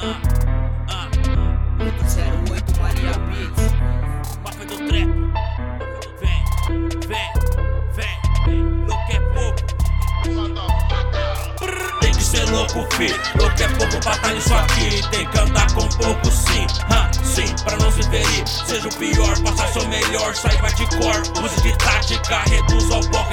ah, ah. 08 Maria do. Vem, vem, vem. Louco é pouco. Tem que ser louco, fi. Louco é pouco pra tá nisso aqui. Tem que andar com pouco, sim. Hã, sim, pra não se ferir. Seja o pior, passar seu melhor. Saiba de cor. Use de tática. Reduz ao pouco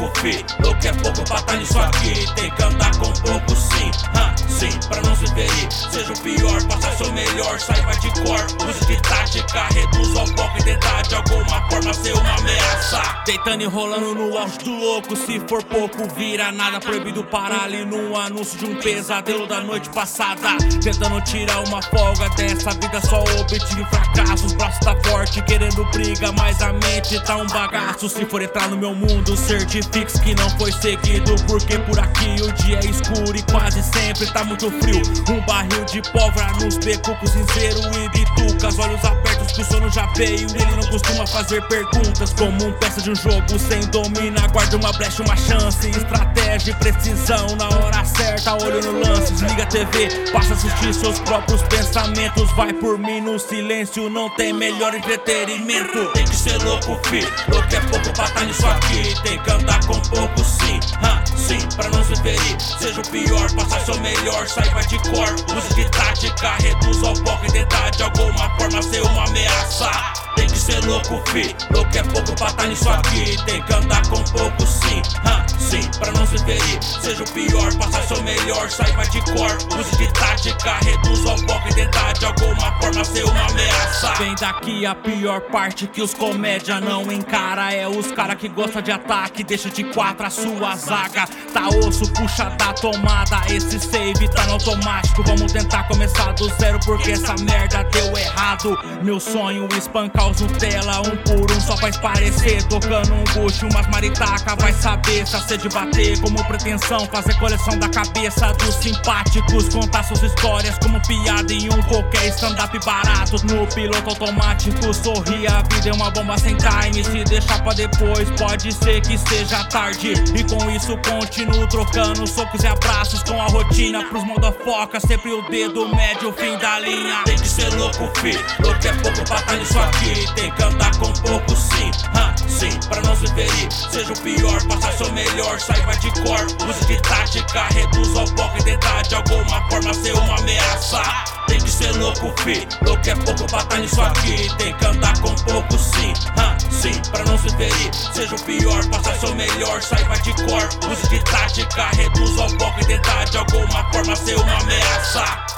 louco, fi. Louco é pouco tá nisso aqui. Tem que andar com pouco, sim. Hã, sim, pra não se ferir. Seja o pior, passar seu melhor. Saiba de cor. Use de tática. Reduz ao e tentar de alguma forma ser uma ameaça. Deitando e rolando no auge do louco. Se for pouco, vira nada. Proibido parar ali no anúncio de um pesadelo da noite passada. Tentando tirar uma folga dessa vida, só obtive fracasso. Os braços tá forte, querendo briga, mas a mente tá um bagaço. Se for entrar no meu mundo, certifique que não foi seguido. Porque por aqui o dia é escuro e quase sempre tá muito frio. Um barril de pólvora nos becos, sincero e bitucas. Olhos abertos que o sono já veio. Ele não costuma fazer perguntas. Como um peça de um jogo sem domina, guarda uma brecha, uma chance. Estratégia e precisão na hora certa. Olho no lance, desliga a TV, passa a assistir seus próprios pensamentos. Vai por mim no silêncio, não tem melhor entretenimento. Tem que ser louco, fi. Louco é pouco pra tá nisso aqui. Tem que andar com pouco, sim. Hã, sim, pra não se ferir. Seja o pior, passa seu melhor. Saiba de cor, use de tática. Louco, fi. Louco é pouco pra tá nisso aqui. Tem que andar com pouco, sim. Sim, pra não se ferir. Seja o pior, passa seu melhor. Saiba de cor, use de tática. Reduz ao pouco e tentar de alguma forma ser uma ameaça. Vem daqui a pior parte que os comédia não encara. É os cara que gosta de ataque. Deixa de quatro a sua zaga. Tá osso, puxa da tomada. Esse save tá no automático. Vamos tentar começar do zero porque essa merda deu errado. Meu sonho espancar os Nutella um por um só faz parecer. Tocando um bucho, umas maritaca. Vai saber se a sede bater como pretensão. Fazer coleção da cabeça dos simpáticos. Contar suas histórias como piada em um qualquer stand-up barato. No piloto automático, sorri. A vida é uma bomba sem time. Se deixar pra depois, pode ser que seja tarde. E com isso, continuo trocando socos e abraços com a rotina. Pros modofoca, sempre o dedo médio, fim da linha. Tem que ser louco, fi. Louco é pouco tá nisso aqui. Tem que Seja o pior, passa seu melhor. Saiba de cor, use de tática. Reduz ao pouco e de alguma forma ser uma ameaça. Tem que ser louco, fi. Louco é pouco pra tá nisso aqui. Tem que andar com pouco, sim. Hã, sim, pra não se ferir. Seja o pior, passa seu melhor. Saiba de cor, use de tática. Reduz ao pouco e de alguma forma ser uma ameaça.